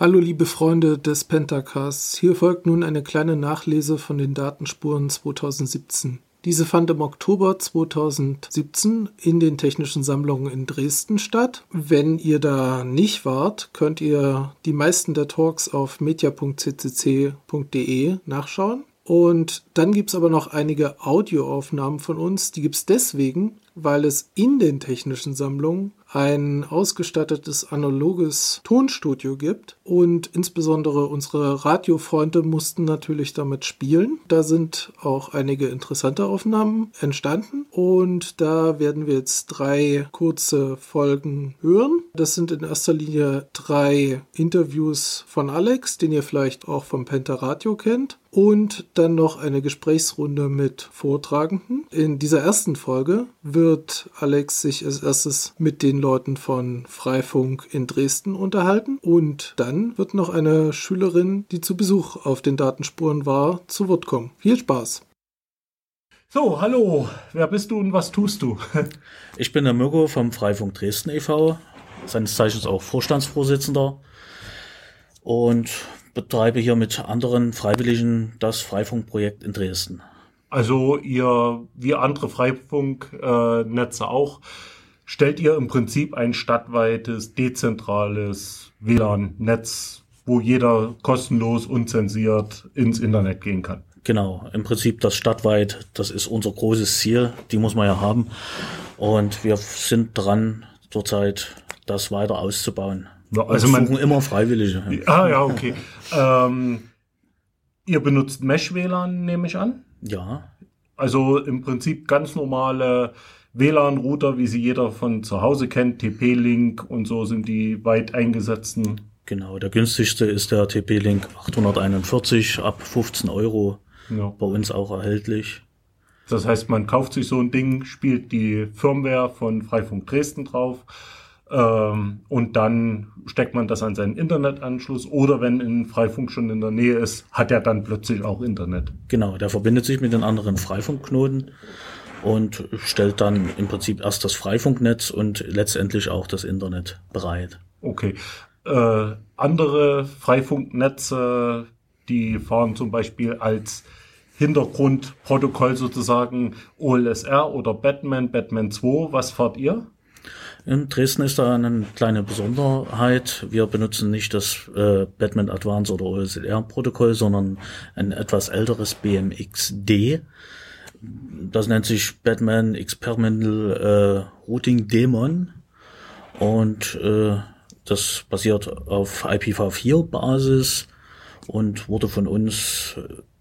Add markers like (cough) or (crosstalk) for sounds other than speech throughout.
Hallo liebe Freunde des Pentacasts, hier folgt nun eine kleine Nachlese von den Datenspuren 2017. Diese fand im Oktober 2017 in den Technischen Sammlungen in Dresden statt. Wenn ihr da nicht wart, könnt ihr die meisten der Talks auf media.ccc.de nachschauen. Und dann gibt es aber noch einige Audioaufnahmen von uns. Die gibt es deswegen, weil es in den technischen Sammlungen ein ausgestattetes analoges Tonstudio gibt und insbesondere unsere Radiofreunde mussten natürlich damit spielen. Da sind auch einige interessante Aufnahmen entstanden und da werden wir jetzt drei kurze Folgen hören. Das sind in erster Linie drei Interviews von Alex, den ihr vielleicht auch vom Penta Radio kennt und dann noch eine Gesprächsrunde mit Vortragenden. In dieser ersten Folge wird Alex sich als erstes mit den Leuten von Freifunk in Dresden unterhalten und dann wird noch eine Schülerin, die zu Besuch auf den Datenspuren war, zu Wort kommen. Viel Spaß! So, hallo, wer bist du und was tust du? (laughs) ich bin der Mirko vom Freifunk Dresden e.V., seines Zeichens auch Vorstandsvorsitzender und betreibe hier mit anderen Freiwilligen das Freifunkprojekt in Dresden. Also ihr, wie andere Freifunknetze auch, stellt ihr im Prinzip ein stadtweites, dezentrales WLAN-Netz, wo jeder kostenlos, unzensiert ins Internet gehen kann. Genau, im Prinzip das stadtweit, das ist unser großes Ziel, die muss man ja haben. Und wir sind dran, zurzeit das weiter auszubauen. Ja, also man suchen immer Freiwillige. Ah ja, okay. ähm, ihr benutzt Mesh-WLAN, nehme ich an? Ja. Also im Prinzip ganz normale WLAN-Router, wie sie jeder von zu Hause kennt, TP-Link und so sind die weit eingesetzten. Genau, der günstigste ist der TP-Link 841 ab 15 Euro. Ja. Bei uns auch erhältlich. Das heißt, man kauft sich so ein Ding, spielt die Firmware von Freifunk Dresden drauf ähm, und dann steckt man das an seinen Internetanschluss oder wenn ein Freifunk schon in der Nähe ist, hat er dann plötzlich auch Internet. Genau, der verbindet sich mit den anderen Freifunkknoten und stellt dann im Prinzip erst das Freifunknetz und letztendlich auch das Internet bereit. Okay. Äh, andere Freifunknetze, die fahren zum Beispiel als Hintergrundprotokoll sozusagen OLSR oder Batman, Batman 2. Was fahrt ihr? In Dresden ist da eine kleine Besonderheit. Wir benutzen nicht das äh, Batman Advance oder OSLR-Protokoll, sondern ein etwas älteres BMXD. Das nennt sich Batman Experimental äh, Routing Daemon und äh, das basiert auf IPv4-Basis und wurde von uns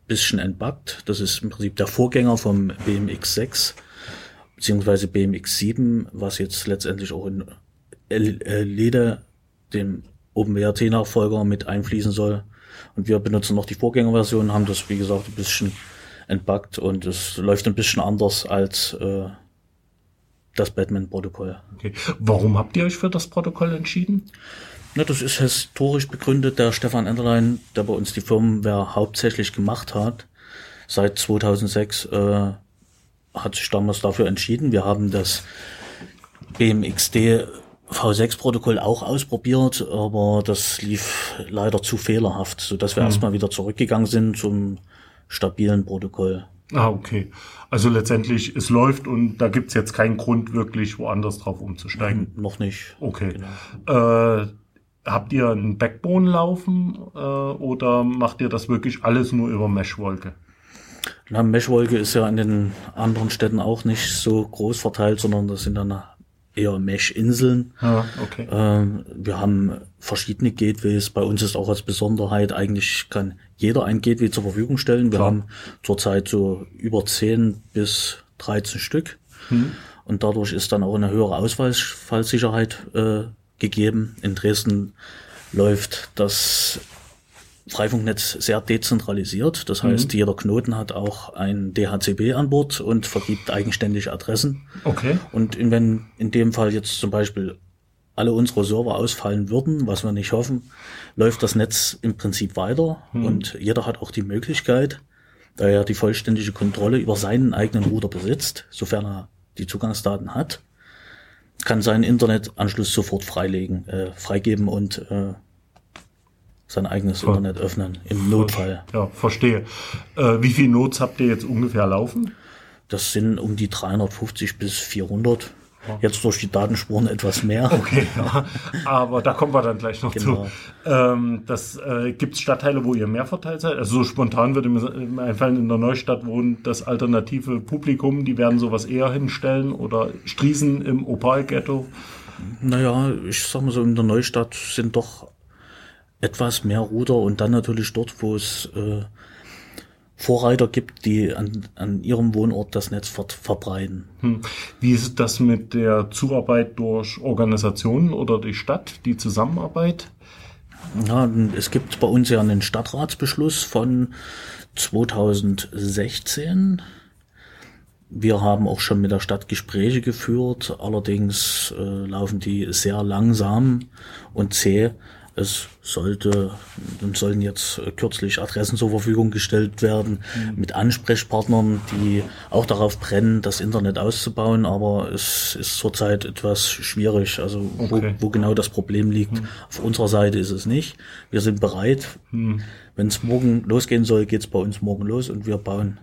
bisschen entbuggt. Das ist im Prinzip der Vorgänger vom BMX6 beziehungsweise BMX7, was jetzt letztendlich auch in LEDE, dem OpenWrt-Nachfolger, mit einfließen soll. Und wir benutzen noch die Vorgängerversion, haben das, wie gesagt, ein bisschen entbuggt und es läuft ein bisschen anders als äh, das Batman-Protokoll. Okay. Warum habt ihr euch für das Protokoll entschieden? Na, das ist historisch begründet. Der Stefan Enderlein, der bei uns die Firmenware hauptsächlich gemacht hat, seit 2006 äh, hat sich damals dafür entschieden. Wir haben das BMXD V6-Protokoll auch ausprobiert, aber das lief leider zu fehlerhaft, so dass wir hm. erstmal wieder zurückgegangen sind zum stabilen Protokoll. Ah, okay. Also letztendlich, es läuft und da gibt's jetzt keinen Grund, wirklich woanders drauf umzusteigen. Noch nicht. Okay. Genau. Äh, habt ihr ein Backbone laufen äh, oder macht ihr das wirklich alles nur über Meshwolke? Na, Meshwolke ist ja in den anderen Städten auch nicht so groß verteilt, sondern das sind dann eher Mesh-Inseln. Ja, okay. Ähm, wir haben verschiedene Gateways. Bei uns ist auch als Besonderheit, eigentlich kann jeder ein Gateway zur Verfügung stellen. Wir Klar. haben zurzeit so über 10 bis 13 Stück. Hm. Und dadurch ist dann auch eine höhere Ausfallsicherheit äh, gegeben. In Dresden läuft das Freifunknetz sehr dezentralisiert. Das heißt, mhm. jeder Knoten hat auch ein DHCP an Bord und vergibt eigenständig Adressen. Okay. Und in, wenn in dem Fall jetzt zum Beispiel alle unsere Server ausfallen würden, was wir nicht hoffen, läuft das Netz im Prinzip weiter mhm. und jeder hat auch die Möglichkeit, da er die vollständige Kontrolle über seinen eigenen Router besitzt, sofern er die Zugangsdaten hat, kann seinen Internetanschluss sofort freilegen, äh, freigeben und äh, sein eigenes Ver Internet öffnen, im Notfall. Ja, verstehe. Äh, wie viele Notes habt ihr jetzt ungefähr laufen? Das sind um die 350 bis 400. Jetzt durch die Datenspuren etwas mehr. Okay, ja. aber da kommen wir dann gleich noch genau. zu. Ähm, das äh, gibt es Stadtteile, wo ihr mehr verteilt seid. Also so spontan würde mir einfallen, in der Neustadt wohnt das alternative Publikum, die werden sowas eher hinstellen oder Striesen im Opal-Ghetto. Naja, ich sag mal so, in der Neustadt sind doch etwas mehr Router und dann natürlich dort, wo es äh, Vorreiter gibt, die an, an ihrem Wohnort das Netz ver verbreiten. Hm. Wie ist das mit der Zuarbeit durch Organisationen oder die Stadt, die Zusammenarbeit? Ja, es gibt bei uns ja einen Stadtratsbeschluss von 2016. Wir haben auch schon mit der Stadt Gespräche geführt, allerdings äh, laufen die sehr langsam und zäh. Es sollte, sollen jetzt kürzlich Adressen zur Verfügung gestellt werden mhm. mit Ansprechpartnern, die auch darauf brennen, das Internet auszubauen, aber es ist zurzeit etwas schwierig. Also okay. wo, wo, genau das Problem liegt, mhm. auf unserer Seite ist es nicht. Wir sind bereit. Mhm. Wenn es morgen losgehen soll, geht es bei uns morgen los und wir bauen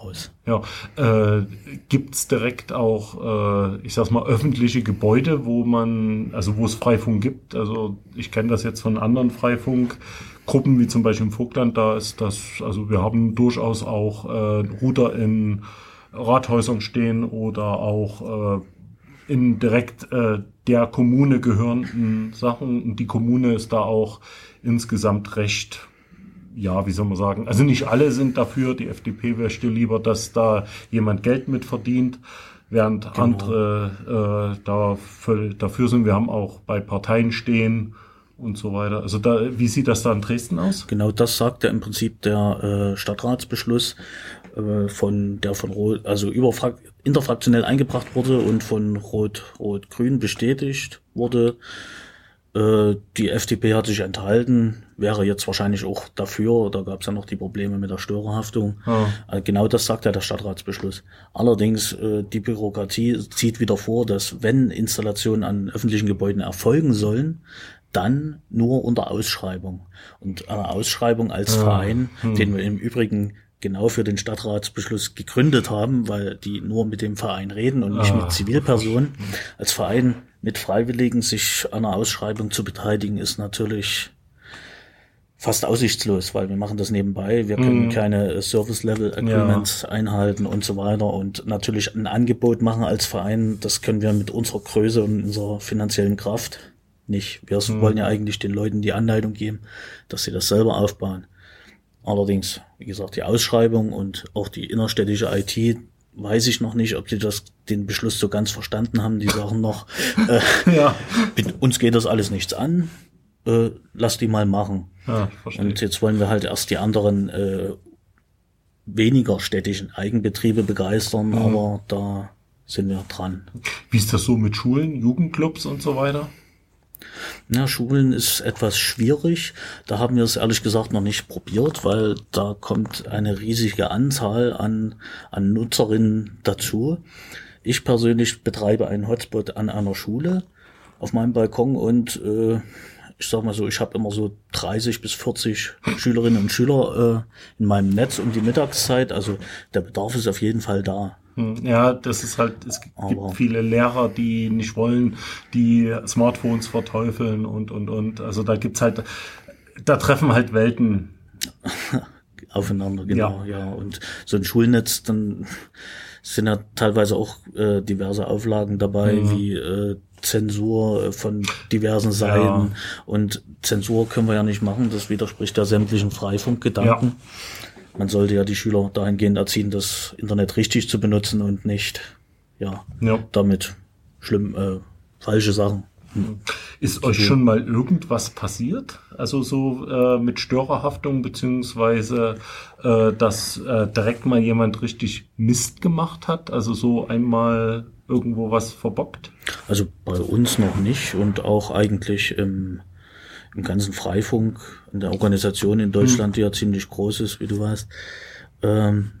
aus. Ja, äh, gibt es direkt auch, äh, ich sag's mal, öffentliche Gebäude, wo man, also wo es Freifunk gibt? Also ich kenne das jetzt von anderen Freifunkgruppen, wie zum Beispiel im Vogtland, da ist das, also wir haben durchaus auch äh, Router in Rathäusern stehen oder auch äh, in direkt äh, der Kommune gehörenden Sachen. Und die Kommune ist da auch insgesamt recht ja, wie soll man sagen, also nicht alle sind dafür, die FDP wüsste lieber, dass da jemand Geld mit verdient, während genau. andere äh, dafür, dafür sind. Wir haben auch bei Parteien stehen und so weiter. Also da, wie sieht das da in Dresden aus? Genau, das sagt ja im Prinzip der äh, Stadtratsbeschluss äh, von der von Rot, also überfrak interfraktionell eingebracht wurde und von Rot Rot Grün bestätigt wurde. Äh, die FDP hat sich enthalten, wäre jetzt wahrscheinlich auch dafür, da gab es ja noch die Probleme mit der Störerhaftung. Ja. Genau das sagt ja der Stadtratsbeschluss. Allerdings, äh, die Bürokratie zieht wieder vor, dass wenn Installationen an öffentlichen Gebäuden erfolgen sollen, dann nur unter Ausschreibung. Und eine Ausschreibung als ja. Verein, hm. den wir im Übrigen genau für den Stadtratsbeschluss gegründet haben, weil die nur mit dem Verein reden und nicht ah. mit Zivilpersonen. Als Verein mit Freiwilligen sich an einer Ausschreibung zu beteiligen, ist natürlich fast aussichtslos, weil wir machen das nebenbei. Wir können mhm. keine Service-Level-Agreements ja. einhalten und so weiter. Und natürlich ein Angebot machen als Verein, das können wir mit unserer Größe und unserer finanziellen Kraft nicht. Wir mhm. wollen ja eigentlich den Leuten die Anleitung geben, dass sie das selber aufbauen. Allerdings, wie gesagt, die Ausschreibung und auch die innerstädtische IT, weiß ich noch nicht, ob die das den Beschluss so ganz verstanden haben. Die sagen noch, äh, (laughs) ja. uns geht das alles nichts an, äh, lass die mal machen. Ja, und jetzt wollen wir halt erst die anderen äh, weniger städtischen Eigenbetriebe begeistern, mhm. aber da sind wir dran. Wie ist das so mit Schulen, Jugendclubs und so weiter? Na, Schulen ist etwas schwierig. Da haben wir es ehrlich gesagt noch nicht probiert, weil da kommt eine riesige Anzahl an, an Nutzerinnen dazu. Ich persönlich betreibe einen Hotspot an einer Schule auf meinem Balkon und äh, ich sag mal so, ich habe immer so 30 bis 40 Schülerinnen und Schüler äh, in meinem Netz um die Mittagszeit. Also der Bedarf ist auf jeden Fall da. Hm, ja, das ist halt, es gibt Aber viele Lehrer, die nicht wollen, die Smartphones verteufeln und, und, und. Also da gibt's halt, da treffen halt Welten. (laughs) Aufeinander, genau, ja. ja. Und so ein Schulnetz, dann sind ja teilweise auch äh, diverse Auflagen dabei, mhm. wie äh, Zensur von diversen Seiten. Ja. Und Zensur können wir ja nicht machen, das widerspricht ja sämtlichen Freifunkgedanken. Ja man sollte ja die Schüler dahingehend erziehen, das Internet richtig zu benutzen und nicht ja, ja. damit schlimm äh, falsche Sachen. Hm. Ist euch schon mal irgendwas passiert? Also so äh, mit Störerhaftung beziehungsweise äh, dass äh, direkt mal jemand richtig Mist gemacht hat? Also so einmal irgendwo was verbockt? Also bei uns noch nicht und auch eigentlich im im ganzen Freifunk, in der Organisation in Deutschland, mhm. die ja ziemlich groß ist, wie du weißt, ähm,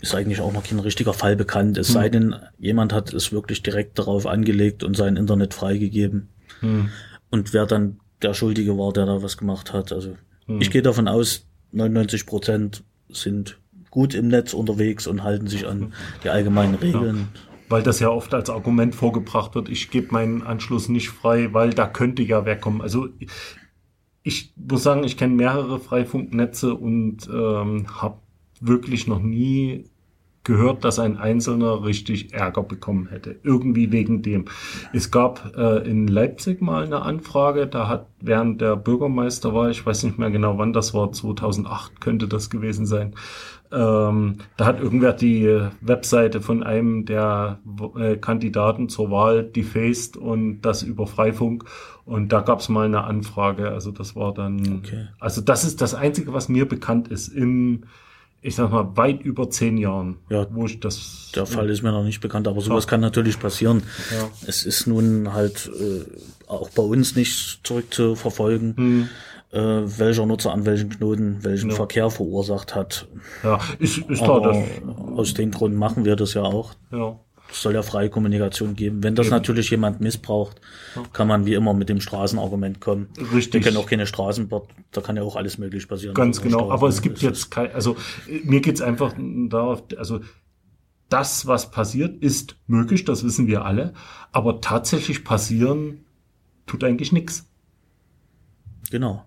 ist eigentlich auch noch kein richtiger Fall bekannt. Es mhm. sei denn, jemand hat es wirklich direkt darauf angelegt und sein Internet freigegeben. Mhm. Und wer dann der Schuldige war, der da was gemacht hat. Also ich gehe davon aus, 99 Prozent sind gut im Netz unterwegs und halten sich an (laughs) die allgemeinen Regeln. Weil das ja oft als Argument vorgebracht wird, ich gebe meinen Anschluss nicht frei, weil da könnte ja wer kommen. Also ich muss sagen, ich kenne mehrere Freifunknetze und ähm, habe wirklich noch nie gehört, dass ein Einzelner richtig Ärger bekommen hätte. Irgendwie wegen dem. Es gab äh, in Leipzig mal eine Anfrage, da hat während der Bürgermeister war, ich weiß nicht mehr genau wann das war, 2008 könnte das gewesen sein, ähm, da hat irgendwer die Webseite von einem der äh, Kandidaten zur Wahl defaced und das über Freifunk. Und da gab es mal eine Anfrage. Also das war dann, Okay. also das ist das Einzige, was mir bekannt ist im, ich sag mal, weit über zehn Jahren, Ja, wo ich das. Der Fall ist mir noch nicht bekannt, aber sowas kann natürlich passieren. Ja. Es ist nun halt äh, auch bei uns nicht zurückzuverfolgen, Hm. äh, welcher Nutzer an welchen Knoten welchen Verkehr verursacht hat. Ja, ist, ist klar, Aber das, aus dem Grund machen wir das ja auch. ja. Es soll ja freie Kommunikation geben. Wenn das natürlich jemand missbraucht, kann man wie immer mit dem Straßenargument kommen. Richtig. Wir kennen auch keine Straßenbahn, da kann ja auch alles möglich passieren. Ganz der genau. Straße. Aber es gibt jetzt kein, also mir geht's einfach darauf, also das, was passiert, ist möglich, das wissen wir alle, aber tatsächlich passieren tut eigentlich nichts. Genau.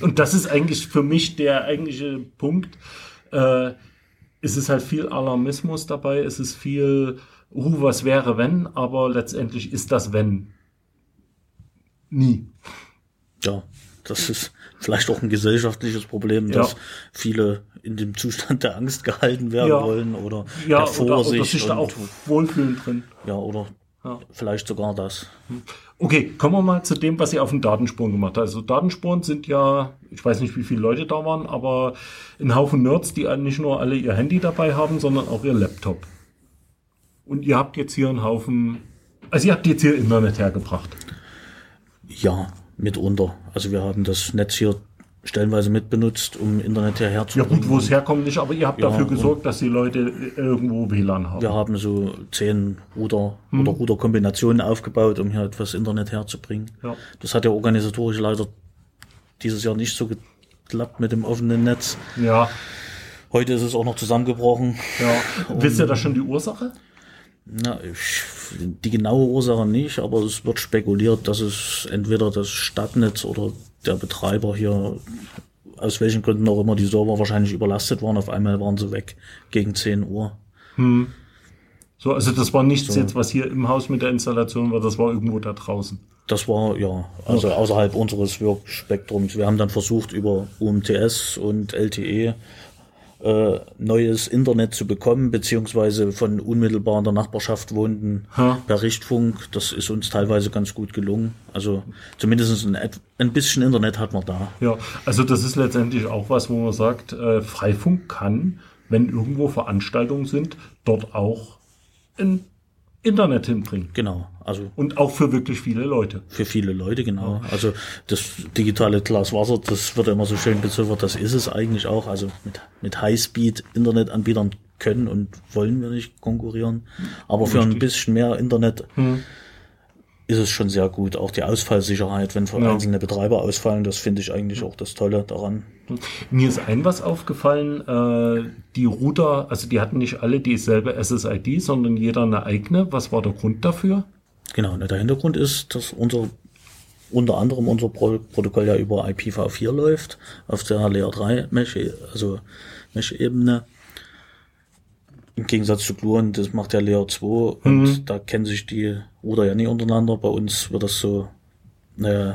Und das ist eigentlich für mich der eigentliche Punkt. Äh, es ist halt viel Alarmismus dabei, es ist viel, uh, was wäre wenn, aber letztendlich ist das wenn. Nie. Ja, das ist vielleicht auch ein gesellschaftliches Problem, Ja. dass viele in dem Zustand der Angst gehalten werden Ja. wollen oder Ja, der oder, oder Vorsicht sich da auch wohlfühlen drin. ja oder Ja. vielleicht sogar das. Okay, kommen wir mal zu dem, was ihr auf den Datenspuren gemacht habt. Also Datenspuren sind ja, ich weiß nicht, wie viele Leute da waren, aber ein Haufen Nerds, die nicht nur alle ihr Handy dabei haben, sondern auch ihr Laptop. Und ihr habt jetzt hier einen Haufen, also ihr habt jetzt hier Internet hergebracht. Ja, mitunter. Also wir haben das Netz hier stellenweise mitbenutzt, um Internet hierher zu Ja gut, wo es herkommt nicht, aber ihr habt Ja, dafür gesorgt, dass die Leute irgendwo WLAN haben. Wir haben so zehn Router Hm. oder Routerkombinationen aufgebaut, um hier etwas Internet herzubringen. Ja. Das hat ja organisatorisch leider dieses Jahr nicht so geklappt mit dem offenen Netz. Ja, Heute ist es auch noch zusammengebrochen. ja. (laughs) Wisst ihr da schon die Ursache? Na, ich, die genaue Ursache nicht, aber es wird spekuliert, dass es entweder das Stadtnetz oder der Betreiber hier, aus welchen Gründen auch immer, die Server wahrscheinlich überlastet waren. Auf einmal waren sie weg gegen 10 Uhr. So, also das war nichts jetzt, was hier im Haus mit der Installation war, das war irgendwo da draußen. Das war, ja, also außerhalb unseres Wirkspektrums. Wir haben dann versucht, über UMTS und LTE äh, neues Internet zu bekommen, beziehungsweise von unmittelbar in der Nachbarschaft wohnenden Ha. per Richtfunk. Das ist uns teilweise ganz gut gelungen. Also zumindest ein, ein bisschen Internet hat man da. Ja, also das ist letztendlich auch was, wo man sagt, äh, Freifunk kann, wenn irgendwo Veranstaltungen sind, dort auch ein Internet hinbringen. Genau, also Und auch für wirklich viele Leute. für viele Leute, genau. Also das digitale Glas Wasser, das wird immer so schön beziffert, das ist es eigentlich auch. Also mit, mit Highspeed-Internetanbietern können und wollen wir nicht konkurrieren. Aber für ein bisschen mehr Internet ist es schon sehr gut. Auch die Ausfallsicherheit, wenn Ja. einzelne Betreiber ausfallen, das finde ich eigentlich auch das Tolle daran. Mir ist ein was aufgefallen, äh, die Router, also die hatten nicht alle dieselbe SSID, sondern jeder eine eigene. Was war der Grund dafür? Genau, der Hintergrund ist, dass unser unter anderem unser Pro Protokoll ja über IPv4 läuft, auf der Layer 3 Mesh, also Mesh-Ebene. Im Gegensatz zu Gluon, das macht ja Layer 2 und da kennen sich die Router ja nie untereinander. Bei uns wird das so äh,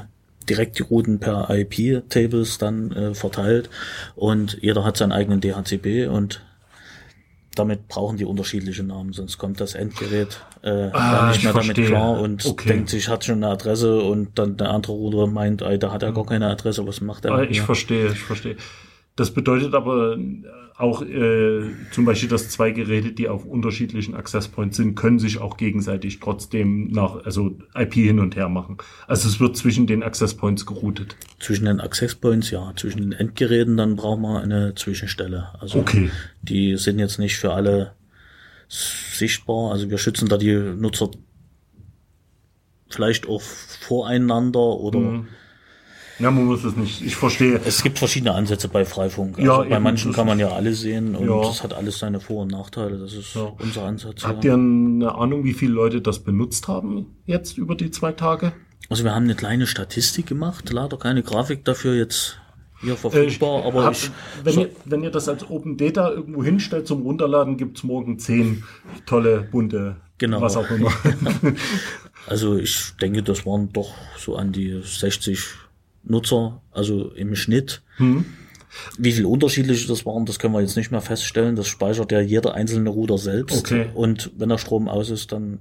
direkt die Routen per IP-Tables dann äh, verteilt und jeder hat seinen eigenen DHCP und damit brauchen die unterschiedliche Namen, sonst kommt das Endgerät äh, Ah, nicht ich mehr damit verstehe. klar und Okay. denkt sich, hat schon eine Adresse und dann der andere Router meint, ey, da hat er gar keine Adresse, was macht er? Ah, ich verstehe, ich verstehe. Das bedeutet aber auch äh, zum Beispiel, dass zwei Geräte, die auf unterschiedlichen Access Points sind, können sich auch gegenseitig trotzdem nach, also IP hin und her machen. Also es wird zwischen den Access Points geroutet. Zwischen den Access Points, ja, zwischen den Endgeräten, dann brauchen wir eine Zwischenstelle. Also Okay. die sind jetzt nicht für alle sichtbar. Also wir schützen da die Nutzer vielleicht auch voreinander oder Ja, man muss es nicht. Ich verstehe. Es gibt verschiedene Ansätze bei Freifunk. Also Ja, bei manchen kann man ja alle sehen und Ja. das hat alles seine Vor- und Nachteile. Das ist Ja. unser Ansatz. Habt ihr eine Ahnung, wie viele Leute das benutzt haben jetzt über die zwei Tage? Also wir haben eine kleine Statistik gemacht, leider keine Grafik dafür jetzt hier Äh, verfügbar, aber hab- ich, wenn, so, ihr, wenn ihr das als Open Data irgendwo hinstellt zum Runterladen, gibt's morgen zehn tolle, bunte, Genau. was auch immer. (laughs) also ich denke, das waren doch so an die 60 Nutzer, also im Schnitt. Hm. Wie viel unterschiedliche das waren, das können wir jetzt nicht mehr feststellen. Das speichert ja jeder einzelne Router selbst. Okay. Und wenn der Strom aus ist, dann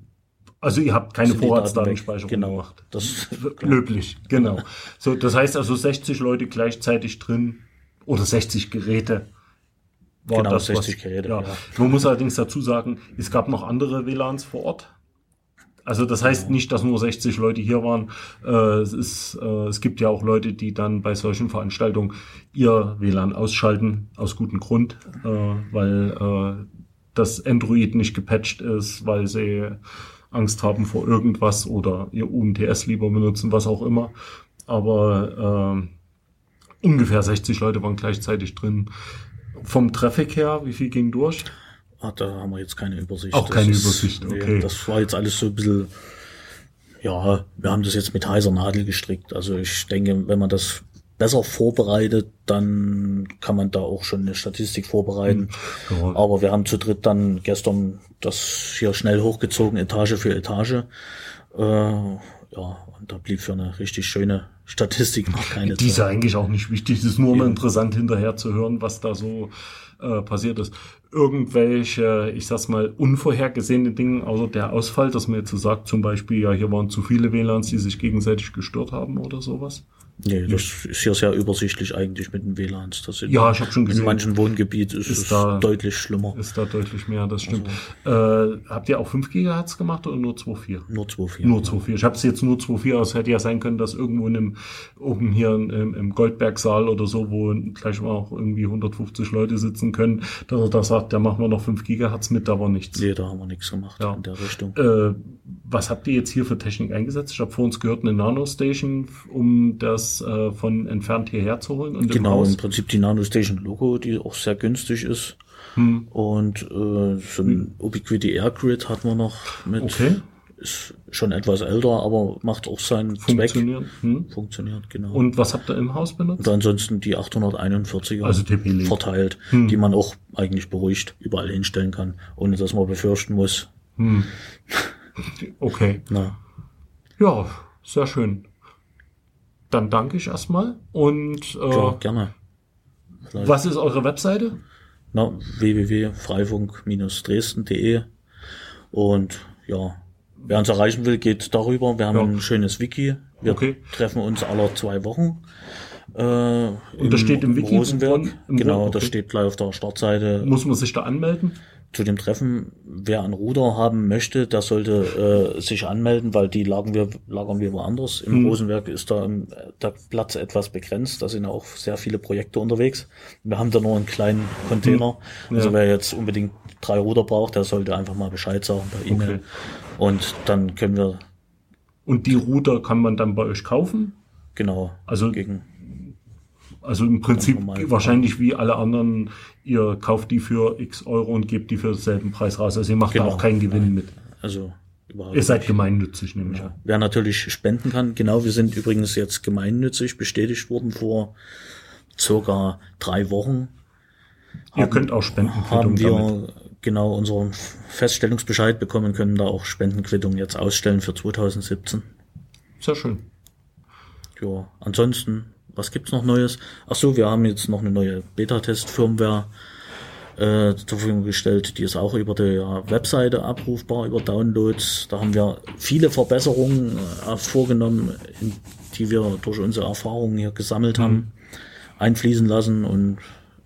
Also ihr habt keine. Vorratsdatenspeicherung Genau. gemacht. Das (laughs) ist Löblich, genau. So, das heißt also 60 Leute gleichzeitig drin oder 60 Geräte. War Genau, das, 60 Geräte, Ja. ja. Man muss allerdings dazu sagen, es gab noch andere WLANs vor Ort. Also das heißt nicht, dass nur 60 Leute hier waren. Äh, es, ist, äh, es gibt ja auch Leute, die dann bei solchen Veranstaltungen ihr WLAN ausschalten, aus gutem Grund, äh, weil äh, das Android nicht gepatcht ist, weil sie Angst haben vor irgendwas oder ihr UMTS lieber benutzen, was auch immer. Aber äh, ungefähr 60 Leute waren gleichzeitig drin. Vom Traffic her, wie viel ging durch? Ah, da haben wir jetzt keine Übersicht. Auch Das keine ist- Übersicht, nee, okay. das war jetzt alles so ein bisschen, ja, wir haben das jetzt mit heißer Nadel gestrickt. Also ich denke, wenn man das besser vorbereitet, dann kann man da auch schon eine Statistik vorbereiten. Ja. Aber wir haben zu dritt dann gestern das hier schnell hochgezogen, Etage für Etage. Äh, ja, und da blieb für eine richtig schöne Statistik noch keine Die ist ja Zeit. eigentlich auch nicht wichtig. Es ist nur mal interessant hinterher zu hören, was da so äh, passiert ist. Irgendwelche, ich sag's mal, unvorhergesehene Dinge, außer der Ausfall, dass man jetzt so sagt, zum Beispiel, ja, hier waren zu viele WLANs, die sich gegenseitig gestört haben oder sowas. Nee, das ist hier sehr übersichtlich eigentlich mit den WLANs. Das sind Ja, ich hab schon gesehen. In manchen Wohngebieten ist, Ist es da- deutlich schlimmer. Ist da deutlich mehr, das stimmt. Äh, habt ihr auch 5 Gigahertz gemacht oder nur 2,4? Nur 2,4. Nur 2,4. Ich habe es jetzt nur 2,4, aber es hätte ja sein können, dass irgendwo in einem, oben hier im, im Goldbergsaal oder so, wo gleich mal auch irgendwie 150 Leute sitzen können, dass er da sagt, ja, machen wir noch 5 Gigahertz mit, da war nichts. Nee, da haben wir nichts gemacht Ja. in der Richtung. Äh, was habt ihr jetzt hier für Technik eingesetzt? Ich habe vor uns gehört, eine Nanostation, um das äh, von entfernt hierher zu holen. Und Genau, im Prinzip die Nanostation Logo, die auch sehr günstig ist. Hm. Und äh, so ein Ubiquiti Air Grid hat man noch mit. Okay. Ist schon etwas älter, aber macht auch seinen Zweck. Funktioniert. Hm. Funktioniert, genau. Und was habt ihr im Haus benutzt? Und ansonsten die 841er Also TP-Link. verteilt, die man auch eigentlich beruhigt überall hinstellen kann, ohne dass man befürchten muss. (laughs) Okay. Na, Ja, sehr schön. Dann danke ich erstmal. Und äh, ja, gerne. Vielleicht. was ist eure Webseite? Na, www.freifunk-dresden.de und ja, wer uns erreichen will, geht darüber. Wir haben Ja. ein schönes Wiki. Wir Okay. treffen uns alle zwei Wochen. Äh, Und das steht im Wiki, Rosenberg. im- im genau, Ro- das okay. steht gleich auf der Startseite Muss man sich da anmelden? Zu dem Treffen. Wer einen Ruder haben möchte, der sollte äh, sich anmelden, weil die lagern wir, lagern wir woanders. Im Rosenberg ist da der Platz etwas begrenzt. Da sind ja auch sehr viele Projekte unterwegs. Wir haben da nur einen kleinen Container. Also wer jetzt unbedingt drei Ruder braucht, der sollte einfach mal Bescheid sagen per E-Mail. Okay. Und dann können wir Und die Router kann man dann bei euch kaufen? genau Also- gegen Also im Prinzip wahrscheinlich wie alle anderen, ihr kauft die für x Euro und gebt die für denselben Preis raus. Also ihr macht da Genau. auch keinen Gewinn mit. also überhaupt Ihr seid gemeinnützig, nämlich. Ja. Wer natürlich spenden kann, genau, wir sind übrigens jetzt gemeinnützig bestätigt worden vor circa drei Wochen. Ihr könnt auch Spendenquittung Haben wir damit. genau unseren Feststellungsbescheid bekommen, können da auch Spendenquittung jetzt ausstellen für 2017. Sehr schön. Ja, ansonsten, was gibt's noch Neues? Ach so, wir haben jetzt noch eine neue Beta-Test-Firmware äh, zur Verfügung gestellt. Die ist auch über die Webseite abrufbar, über Downloads. Da haben wir viele Verbesserungen äh, vorgenommen, in, die wir durch unsere Erfahrungen hier gesammelt haben, einfließen lassen und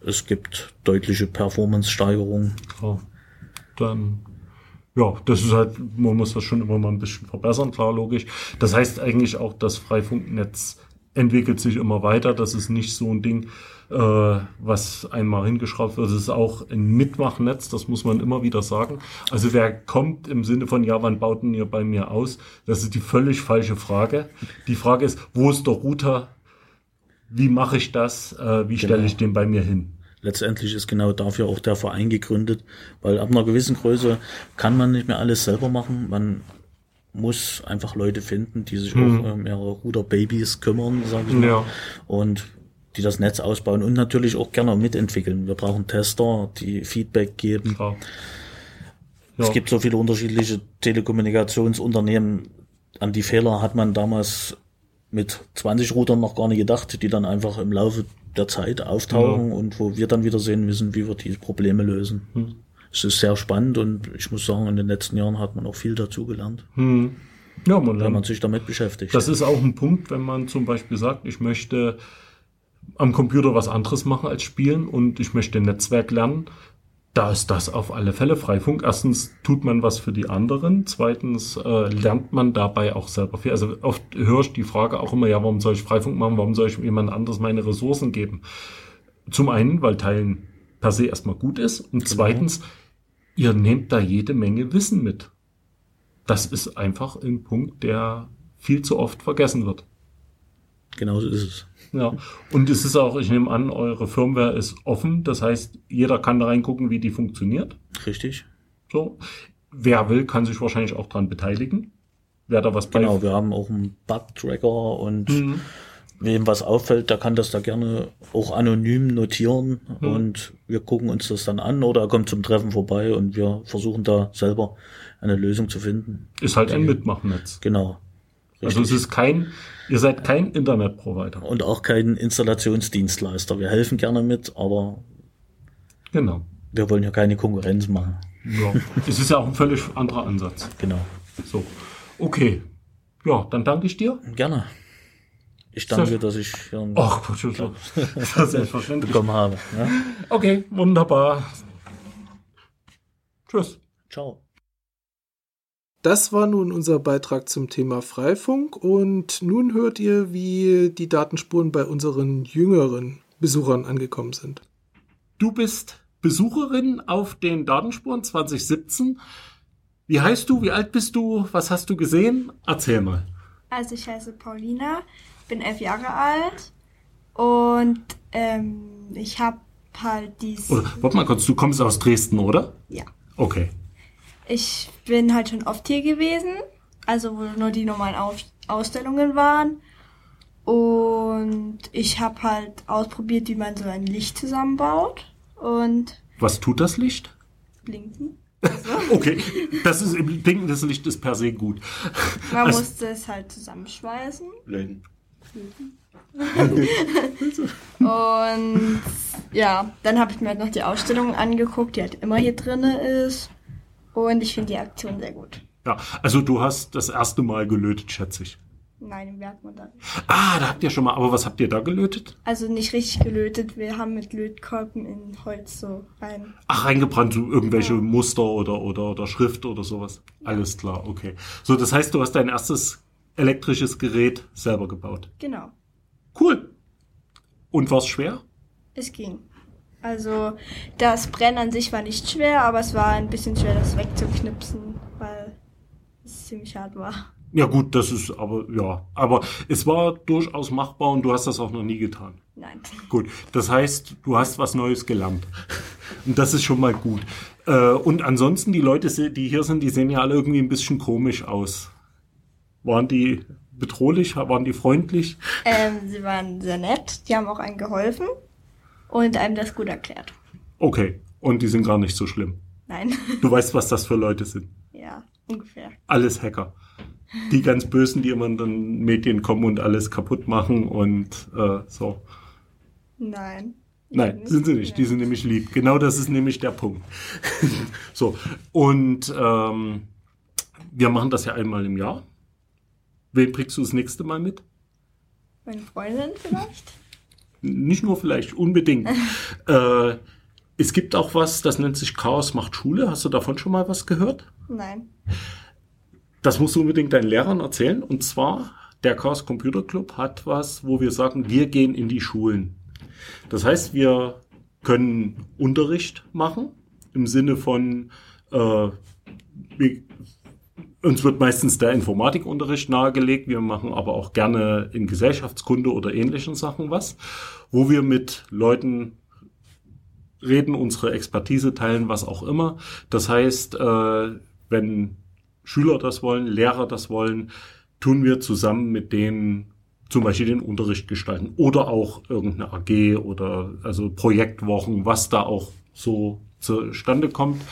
es gibt deutliche Performance-Steigerungen. Ja. Dann, ja, das ist halt, man muss das schon immer mal ein bisschen verbessern, klar, logisch. Das heißt eigentlich auch, das Freifunknetz entwickelt sich immer weiter. Das ist nicht so ein Ding, äh, was einmal hingeschraubt wird. Es ist auch ein Mitmachnetz, das muss man immer wieder sagen. Also wer kommt im Sinne von, ja, wann baut denn ihr bei mir aus? Das ist die völlig falsche Frage. Die Frage ist, wo ist der Router, wie mache ich das, äh, wie stelle Genau. ich den bei mir hin. Letztendlich ist genau dafür auch der Verein gegründet, weil ab einer gewissen Größe kann man nicht mehr alles selber machen. Man muss einfach Leute finden, die sich auch um ihre Router-Babys kümmern, sage ich mal. Ja. Und die das Netz ausbauen und natürlich auch gerne mitentwickeln. Wir brauchen Tester, die Feedback geben. Ja. Es gibt so viele unterschiedliche Telekommunikationsunternehmen. An die Fehler hat man damals mit 20 Routern noch gar nicht gedacht, die dann einfach im Laufe der Zeit auftauchen und wo wir dann wieder sehen müssen, wie wir die Probleme lösen. Hm. Es ist sehr spannend und ich muss sagen, in den letzten Jahren hat man auch viel dazu gelernt, Hm. Ja, man wenn man sich damit beschäftigt. Das ist auch ein Punkt, wenn man zum Beispiel sagt, ich möchte am Computer was anderes machen als spielen und ich möchte Netzwerk lernen. Da ist das auf alle Fälle Freifunk. Erstens tut man was für die anderen. Zweitens äh, lernt man dabei auch selber viel. Also oft höre ich die Frage auch immer, ja, warum soll ich Freifunk machen? Warum soll ich jemand anderes meine Ressourcen geben? Zum einen, weil Teilen per se erstmal gut ist. Und zweitens, ihr nehmt da jede Menge Wissen mit. Das ist einfach ein Punkt, der viel zu oft vergessen wird. Genauso ist es. Ja. Und es ist auch, ich nehme an, eure Firmware ist offen. Das heißt, jeder kann da reingucken, wie die funktioniert. Richtig. So. Wer will, kann sich wahrscheinlich auch dran beteiligen. Wer da was. Genau, wir haben auch einen Bug-Tracker und Mhm. Wem was auffällt, der kann das da gerne auch anonym notieren und wir gucken uns das dann an oder er kommt zum Treffen vorbei und wir versuchen da selber eine Lösung zu finden. Ist halt ein Mitmachnetz. Genau. Also es ist kein, ihr seid kein Internetprovider. Und auch kein Installationsdienstleister. Wir helfen gerne mit, aber Genau. wir wollen ja keine Konkurrenz machen. Ja. es ist ja auch ein völlig anderer Ansatz. Genau. So. Okay. Ja, dann danke ich dir. Gerne. Ich danke, Sehr- dass ich hier einen Ach, Gott, das selbstverständlich. bekommen habe. Ja? Okay, wunderbar. Tschüss. Ciao. Das war nun unser Beitrag zum Thema Freifunk und nun hört ihr, wie die Datenspuren bei unseren jüngeren Besuchern angekommen sind. Du bist Besucherin auf den Datenspuren 2017. Wie heißt du? Wie alt bist du? Was hast du gesehen? Erzähl mal. Also ich heiße Paulina, bin elf Jahre alt und ähm, ich habe halt dies. Oder, warte mal kurz, du kommst aus Dresden, oder? Ja. Okay. Ich bin halt schon oft hier gewesen, also wo nur die normalen Auf Ausstellungen waren. Und ich habe halt ausprobiert, wie man so ein Licht zusammenbaut und Was tut das Licht? blinken. (laughs) Okay, das ist im blinkendes Licht ist per se gut. Man Also- musste es halt zusammenschweißen. Blöden. Und ja, dann habe ich mir halt noch die Ausstellung angeguckt, die halt immer hier drinne ist. Und ich finde die Aktion sehr gut. Ja, also du hast das erste Mal gelötet, schätze ich. Nein, im Werkmodell. Ah, da habt ihr schon mal, aber was habt ihr da gelötet? Also nicht richtig gelötet, wir haben mit Lötkolben in Holz so rein. Ach, reingebrannt, so irgendwelche Muster oder, oder, oder Schrift oder sowas. Alles klar, okay. So, das heißt, du hast dein erstes elektrisches Gerät selber gebaut. Genau, Cool. Und war's schwer? es ging. Also das Brennen an sich war nicht schwer, aber es war ein bisschen schwer, das wegzuknipsen, weil es ziemlich hart war. Ja gut, das ist aber, ja. Aber es war durchaus machbar und du hast das auch noch nie getan. Nein. Gut, das heißt, du hast was Neues gelernt. Und das ist schon mal gut. Äh, Und ansonsten, die Leute, die hier sind, die sehen ja alle irgendwie ein bisschen komisch aus. Waren die bedrohlich? Waren die freundlich? Ähm, sie waren sehr nett, die haben auch einem geholfen und einem das gut erklärt. Okay. Und die sind gar nicht so schlimm. Nein. Du weißt, was das für Leute sind. ja, ungefähr. Alles Hacker. Die ganz Bösen, die immer in den Medien kommen und alles kaputt machen und äh, so. Nein. Nein, sind sie nicht. Die sind nämlich lieb. Genau das ist nämlich der Punkt. (laughs) so. Und ähm, wir machen das ja einmal im Jahr. Wen bringst du das nächste Mal mit? Meine Freundin vielleicht? Nicht nur vielleicht, unbedingt. (laughs) äh, es gibt auch was, das nennt sich Chaos macht Schule. Hast du davon schon mal was gehört? Nein. Das musst du unbedingt deinen Lehrern erzählen. Und zwar, der Chaos Computer Club hat was, wo wir sagen, wir gehen in die Schulen. Das heißt, wir können Unterricht machen im Sinne von, äh, wir, uns wird meistens der Informatikunterricht nahegelegt. Wir machen aber auch gerne in Gesellschaftskunde oder ähnlichen Sachen was, wo wir mit Leuten reden, unsere Expertise teilen, was auch immer. Das heißt, äh, wenn Schüler das wollen, Lehrer das wollen, tun wir zusammen mit denen zum Beispiel den Unterricht gestalten oder auch irgendeine AG oder also Projektwochen, was da auch so zustande kommt.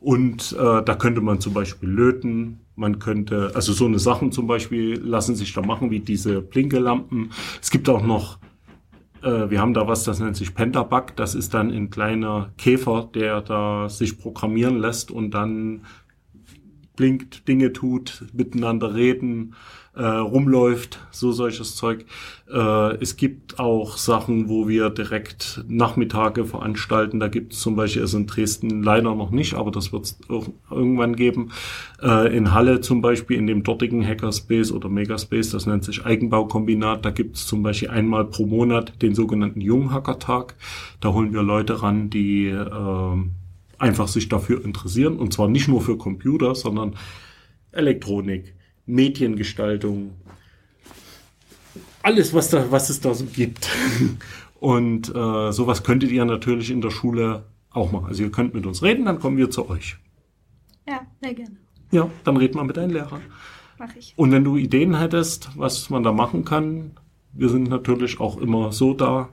Und äh, da könnte man zum Beispiel löten, man könnte, also so eine Sachen zum Beispiel lassen sich da machen, wie diese Blinkelampen. Es gibt auch noch, äh, wir haben da was, das nennt sich Pentabug. Das ist dann ein kleiner Käfer, der da sich programmieren lässt und dann blinkt, Dinge tut, miteinander reden, äh, rumläuft, so solches Zeug. Äh, es gibt auch Sachen, wo wir direkt Nachmittage veranstalten. Da gibt es zum Beispiel, also in Dresden leider noch nicht, aber das wird es irgendwann geben. Äh, in Halle zum Beispiel, in dem dortigen Hackerspace oder Megaspace, das nennt sich Eigenbaukombinat, da gibt es zum Beispiel einmal pro Monat den sogenannten Junghackertag. Da holen wir Leute ran, die äh, einfach sich dafür interessieren. Und zwar nicht nur für Computer, sondern Elektronik, Mediengestaltung, alles, was, da, was es da so gibt. (laughs) Und äh, sowas könntet ihr natürlich in der Schule auch machen. Also ihr könnt mit uns reden, dann kommen wir zu euch. Ja, sehr gerne. Ja, dann red mal mit deinen Lehrern. Mach ich. Und wenn du Ideen hättest, was man da machen kann, wir sind natürlich auch immer so da.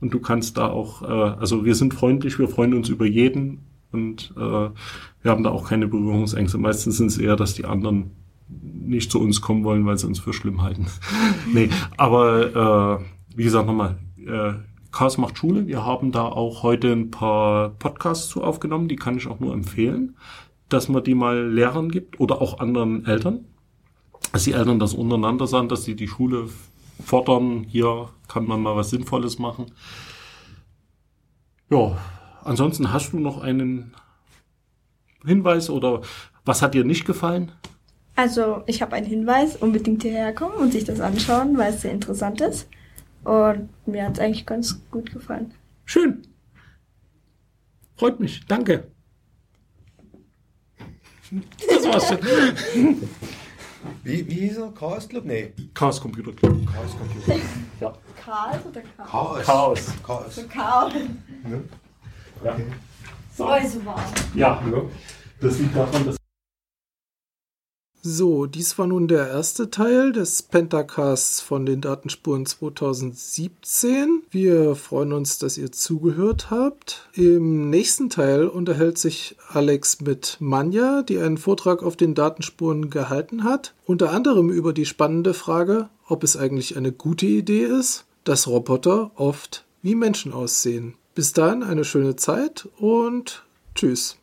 Und du kannst da auch, äh, also wir sind freundlich, wir freuen uns über jeden und äh, wir haben da auch keine Berührungsängste. Meistens sind es eher, dass die anderen nicht zu uns kommen wollen, weil sie uns für schlimm halten. (laughs) nee, aber äh, wie gesagt nochmal, äh, Chaos macht Schule. Wir haben da auch heute ein paar Podcasts zu aufgenommen, die kann ich auch nur empfehlen, dass man die mal Lehrern gibt oder auch anderen Eltern. Dass die Eltern das untereinander sagen, dass sie die Schule fordern, hier kann man mal was Sinnvolles machen. Ja, ansonsten hast du noch einen Hinweis oder was hat dir nicht gefallen? Also, ich habe einen Hinweis, unbedingt hierher kommen und sich das anschauen, weil es sehr interessant ist. Und mir hat es eigentlich ganz gut gefallen. Schön. Freut mich. Danke. Das war's schon. Wie, wie hieß er? Chaos Club? Nee. Chaos Computer Club. Chaos Computer. Ja. Chaos oder Chaos? Chaos. Chaos. Chaos. So Chaos. Ja. So, so warm. ja. Das liegt daran, dass So, dies war nun der erste Teil des Pentacasts von den Datenspuren 2017. Wir freuen uns, dass ihr zugehört habt. Im nächsten Teil unterhält sich Alex mit Manja, die einen Vortrag auf den Datenspuren gehalten hat, unter anderem über die spannende Frage, ob es eigentlich eine gute Idee ist, dass Roboter oft wie Menschen aussehen. Bis dahin eine schöne Zeit und tschüss.